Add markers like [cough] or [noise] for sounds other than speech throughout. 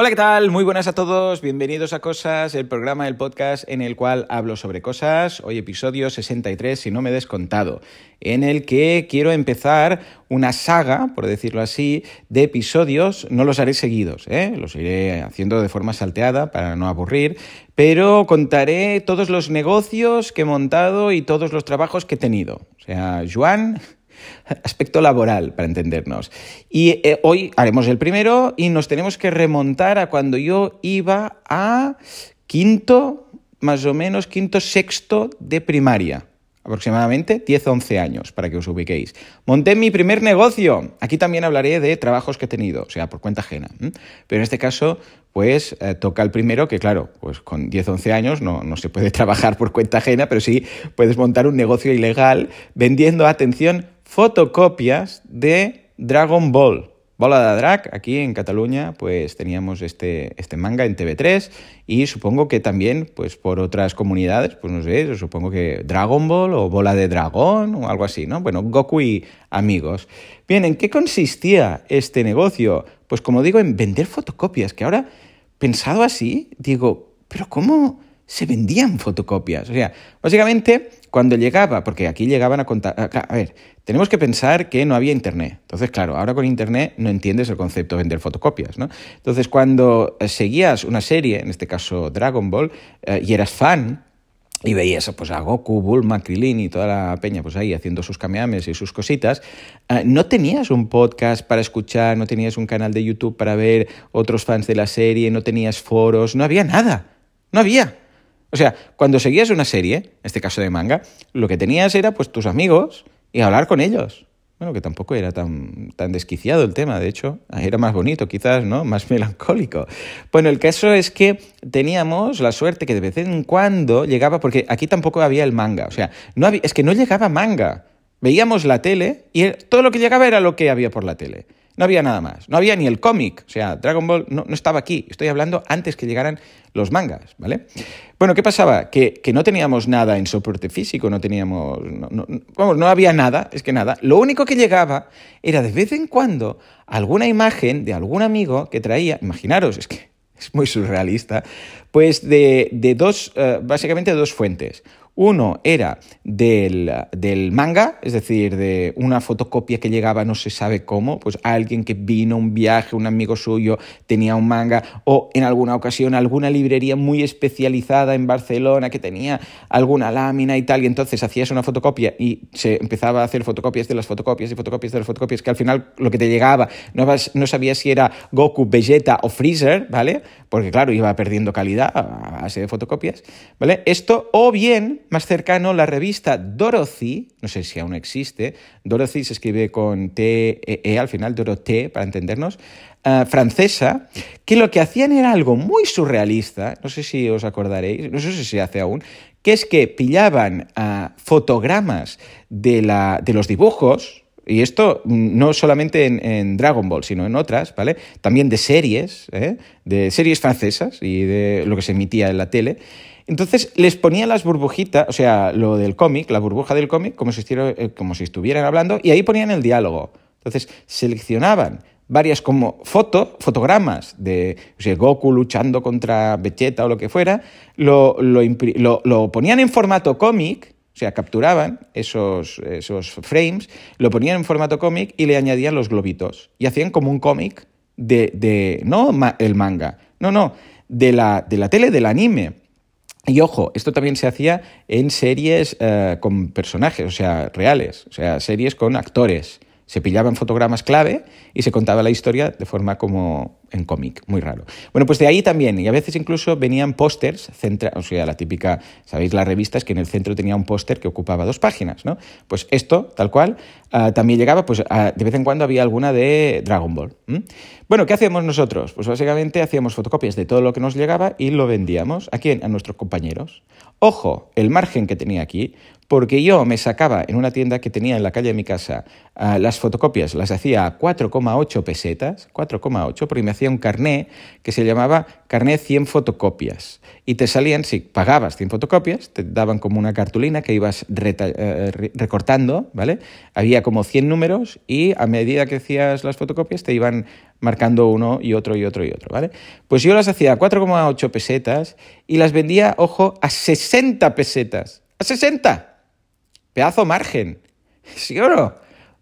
Hola, ¿qué tal? Muy buenas a todos. Bienvenidos a Cosas, el programa del podcast en el cual hablo sobre cosas. Hoy episodio 63, si no me he descontado, en el que quiero empezar una saga, por decirlo así, de episodios. No los haré seguidos, ¿eh? los iré haciendo de forma salteada para no aburrir, pero contaré todos los negocios que he montado y todos los trabajos que he tenido. O sea, Juan aspecto laboral, para entendernos. Y eh, hoy haremos el primero y nos tenemos que remontar a cuando yo iba a quinto, más o menos quinto, sexto de primaria aproximadamente 10-11 años, para que os ubiquéis. Monté mi primer negocio. Aquí también hablaré de trabajos que he tenido, o sea, por cuenta ajena. Pero en este caso, pues eh, toca el primero, que claro, pues con 10-11 años no, no se puede [laughs] trabajar por cuenta ajena, pero sí puedes montar un negocio ilegal vendiendo, atención, fotocopias de Dragon Ball. Bola de Drag, aquí en Cataluña, pues teníamos este, este manga en TV3 y supongo que también, pues por otras comunidades, pues no sé, supongo que Dragon Ball o Bola de Dragón o algo así, ¿no? Bueno, Goku y amigos. Bien, ¿en qué consistía este negocio? Pues como digo, en vender fotocopias, que ahora, pensado así, digo, pero ¿cómo se vendían fotocopias? O sea, básicamente cuando llegaba, porque aquí llegaban a contar, a ver, tenemos que pensar que no había Internet. Entonces, claro, ahora con Internet no entiendes el concepto de vender fotocopias, ¿no? Entonces, cuando eh, seguías una serie, en este caso Dragon Ball, eh, y eras fan, y veías pues, a Goku, Bulma, Krilin y toda la peña pues ahí haciendo sus kamehames y sus cositas, eh, no tenías un podcast para escuchar, no tenías un canal de YouTube para ver otros fans de la serie, no tenías foros, no había nada, no había. O sea, cuando seguías una serie, en este caso de manga, lo que tenías era pues tus amigos y hablar con ellos. Bueno, que tampoco era tan, tan desquiciado el tema, de hecho, era más bonito quizás, ¿no? Más [laughs] melancólico. Bueno, el caso es que teníamos la suerte que de vez en cuando llegaba, porque aquí tampoco había el manga, o sea, no había, es que no llegaba manga. Veíamos la tele y todo lo que llegaba era lo que había por la tele. No había nada más. No había ni el cómic. O sea, Dragon Ball no, estaba aquí. Estoy hablando antes que llegaran los mangas, ¿vale? Bueno, ¿qué pasaba? Que, no teníamos nada en soporte físico, no teníamos... No, vamos, no había nada, es que nada. Lo único que llegaba era de vez en cuando alguna imagen de algún amigo que traía... Imaginaros, es que es muy surrealista, pues de, dos, eh, básicamente dos fuentes. Uno era del, manga, es decir, de una fotocopia que llegaba no se sabe cómo, pues alguien que vino un viaje, un amigo suyo tenía un manga, o en alguna ocasión alguna librería muy especializada en Barcelona que tenía alguna lámina y tal, y entonces hacías una fotocopia y se empezaba a hacer fotocopias de las fotocopias y fotocopias de las fotocopias, que al final lo que te llegaba no, no sabías si era Goku, Vegeta o Freezer, ¿vale? Porque claro, iba perdiendo calidad a base de fotocopias, ¿vale? Esto, o bien más cercano la revista Dorothy, no sé si aún existe, Dorothy se escribe con T, E, e al final, Dorothée, para entendernos, eh, francesa, que lo que hacían era algo muy surrealista, no sé si os acordaréis, no sé si se hace aún, que es que pillaban uh, fotogramas de, la, de los dibujos, y esto no solamente en, Dragon Ball, sino en otras, ¿vale? También de series, ¿eh? de series francesas y de lo que se emitía en la tele. Entonces les ponía las burbujitas, o sea, lo del cómic, la burbuja del cómic, como si, eh, como si estuvieran hablando, y ahí ponían el diálogo. Entonces seleccionaban varias como foto, fotogramas de Goku luchando contra Vegeta o lo que fuera, lo, lo, ponían en formato cómic, o sea, capturaban esos, esos frames, lo ponían en formato cómic y le añadían los globitos. Y hacían como un cómic de, de, no el manga, no, no, de la, de la tele, del anime. Y ojo, esto también se hacía en series eh, con personajes, o sea, reales, o sea, series con actores. Se pillaban fotogramas clave y se contaba la historia de forma como en cómic, muy raro. Bueno, pues de ahí también, y a veces incluso venían pósters, o sea, la típica, sabéis, la revista es que en el centro tenía un póster que ocupaba dos páginas, ¿no? Pues esto, tal cual, ah, también llegaba, pues de vez en cuando había alguna de Dragon Ball. Bueno, ¿qué hacíamos nosotros? Pues básicamente hacíamos fotocopias de todo lo que nos llegaba y lo vendíamos. ¿A quién? A nuestros compañeros. Ojo, el margen que tenía aquí, porque yo me sacaba en una tienda que tenía en la calle de mi casa ah, las fotocopias, las hacía a 4,8 pesetas, 4,8, porque me hacía un carné que se llamaba carné 100 fotocopias. Y te salían, si pagabas 100 fotocopias, te daban como una cartulina que ibas eh, recortando, ¿vale? Había como 100 números y a medida que hacías las fotocopias te iban marcando uno y otro y otro y otro, ¿vale? Pues yo las hacía a 4,8 pesetas y las vendía, ojo, a 60 pesetas. ¡A 60! Pedazo margen. [laughs] ¿Sí o no?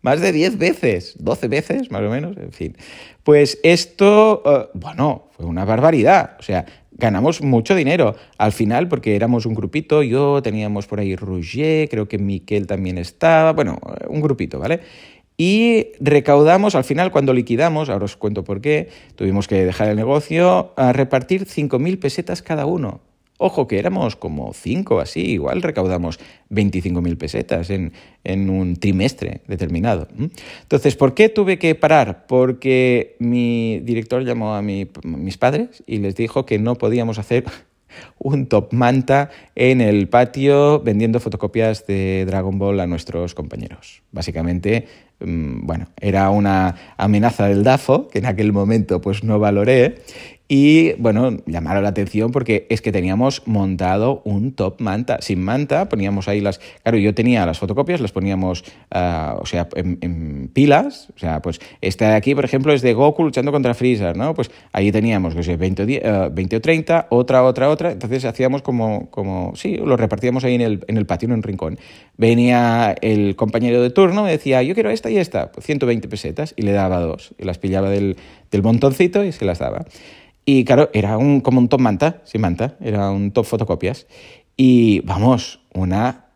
Más de 10 veces, 12 veces más o menos, en fin. Pues esto, eh, bueno, fue una barbaridad. O sea, ganamos mucho dinero al final porque éramos un grupito, yo teníamos por ahí Rouget, creo que Miquel también estaba, bueno, un grupito, ¿vale? Y recaudamos, al final cuando liquidamos, ahora os cuento por qué, tuvimos que dejar el negocio, a repartir 5.000 pesetas cada uno. Ojo, que éramos como cinco así, igual recaudamos 25.000 pesetas en, un trimestre determinado. Entonces, ¿por qué tuve que parar? Porque mi director llamó a mis padres y les dijo que no podíamos hacer [laughs] un top manta en el patio vendiendo fotocopias de Dragon Ball a nuestros compañeros. Básicamente, mm, bueno, era una amenaza del DAFO, que en aquel momento pues no valoré, y bueno, llamaron la atención porque es que teníamos montado un top manta. Sin manta poníamos ahí las... Claro, yo tenía las fotocopias, las poníamos, uh, o sea, en, pilas. O sea, pues esta de aquí, por ejemplo, es de Goku luchando contra Freezer, ¿no? Pues ahí teníamos, que sé, 20, uh, 20 o 30, otra, otra, otra. Entonces hacíamos como, como sí, lo repartíamos ahí en el, en el patio, en un rincón. Venía el compañero de turno, me decía, yo quiero esta y esta, pues 120 pesetas, y le daba dos. Y las pillaba del, del montoncito y se las daba. Y claro, era un, como un top manta, sin manta, era un top fotocopias. Y vamos, una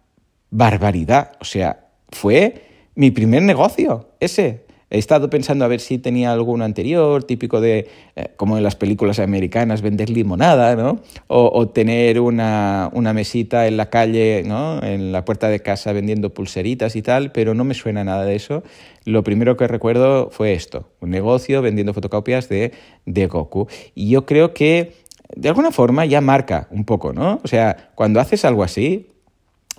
barbaridad. O sea, fue mi primer negocio, ese. He estado pensando a ver si tenía alguno anterior, típico de, eh, como en las películas americanas, vender limonada, ¿no? O, tener una, una, mesita en la calle, ¿no? En la puerta de casa vendiendo pulseritas y tal, pero no me suena nada de eso. Lo primero que recuerdo fue esto, un negocio vendiendo fotocopias de, de Goku. Y yo creo que de alguna forma ya marca un poco, ¿no? O sea, cuando haces algo así,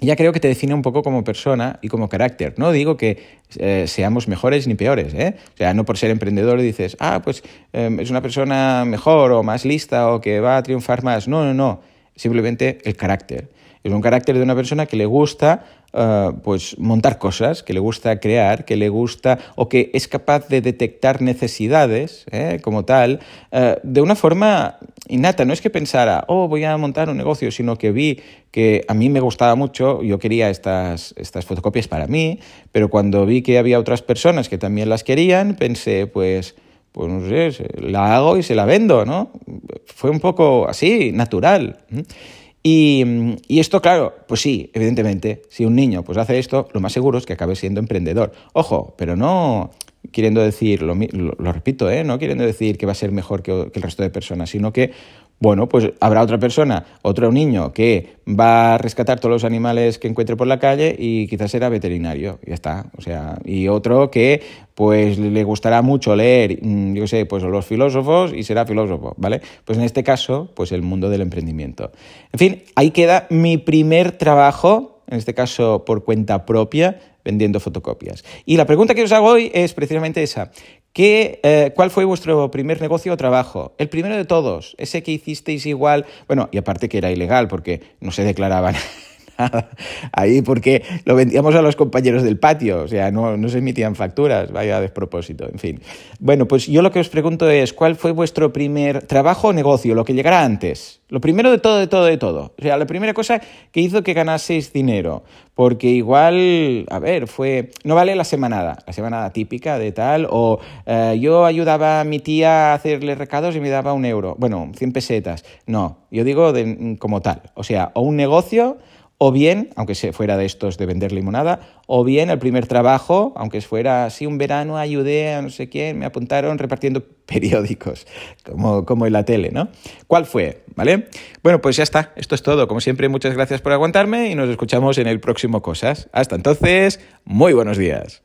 ya creo que te define un poco como persona y como carácter. No digo que eh, seamos mejores ni peores, ¿eh? O sea, no por ser emprendedor dices, ah, pues em, es una persona mejor o más lista o que va a triunfar más. No, no, no. Simplemente el carácter. Es un carácter de una persona que le gusta eh, pues montar cosas, que le gusta crear, que le gusta o que es capaz de detectar necesidades ¿eh? como tal eh, de una forma innata. No es que pensara, oh, voy a montar un negocio, sino que vi que a mí me gustaba mucho, yo quería estas, estas fotocopias para mí, pero cuando vi que había otras personas que también las querían, pensé, pues pues no sé, la hago y se la vendo, ¿no? Fue un poco así, natural. Y, esto, claro, pues sí, evidentemente, si un niño pues hace esto, lo más seguro es que acabe siendo emprendedor. Ojo, pero no queriendo decir, lo, lo, repito, ¿eh? no queriendo decir que va a ser mejor que, que el resto de personas, sino que bueno, pues habrá otra persona, otro niño que va a rescatar todos los animales que encuentre por la calle y quizás será veterinario, ya está. O sea, y otro que pues le gustará mucho leer, mm, yo sé, pues los filósofos y será filósofo, ¿vale? Pues en este caso, pues el mundo del emprendimiento. En fin, ahí queda mi primer trabajo, en este caso por cuenta propia, vendiendo fotocopias. Y la pregunta que os hago hoy es precisamente esa. ¿Qué, eh, ¿Cuál fue vuestro primer negocio o trabajo? El primero de todos, ese que hicisteis igual, bueno, y aparte que era ilegal porque no se declaraban [laughs] [laughs] ahí porque lo vendíamos a los compañeros del patio, o sea, no, no se emitían facturas, vaya despropósito, en fin. Bueno, pues yo lo que os pregunto es, ¿cuál fue vuestro primer trabajo o negocio, lo que llegara antes? Lo primero de todo, de todo, de todo. O sea, la primera cosa que hizo que ganaseis dinero, porque igual, a ver, fue, no vale la semanada, la semanada típica de tal, o eh, yo ayudaba a mi tía a hacerle recados y me daba un euro, bueno, 100 pesetas. No, yo digo de, como tal, o sea, o un negocio o bien, aunque se fuera de estos de vender limonada, o bien el primer trabajo, aunque fuera así un verano, ayudé a no sé quién, me apuntaron repartiendo [laughs] periódicos, como, como en la tele, ¿no? ¿Cuál fue? ¿Vale? Bueno, pues ya está, esto es todo. Como siempre, muchas gracias por aguantarme y nos escuchamos en el próximo Cosas. Hasta entonces, muy buenos días.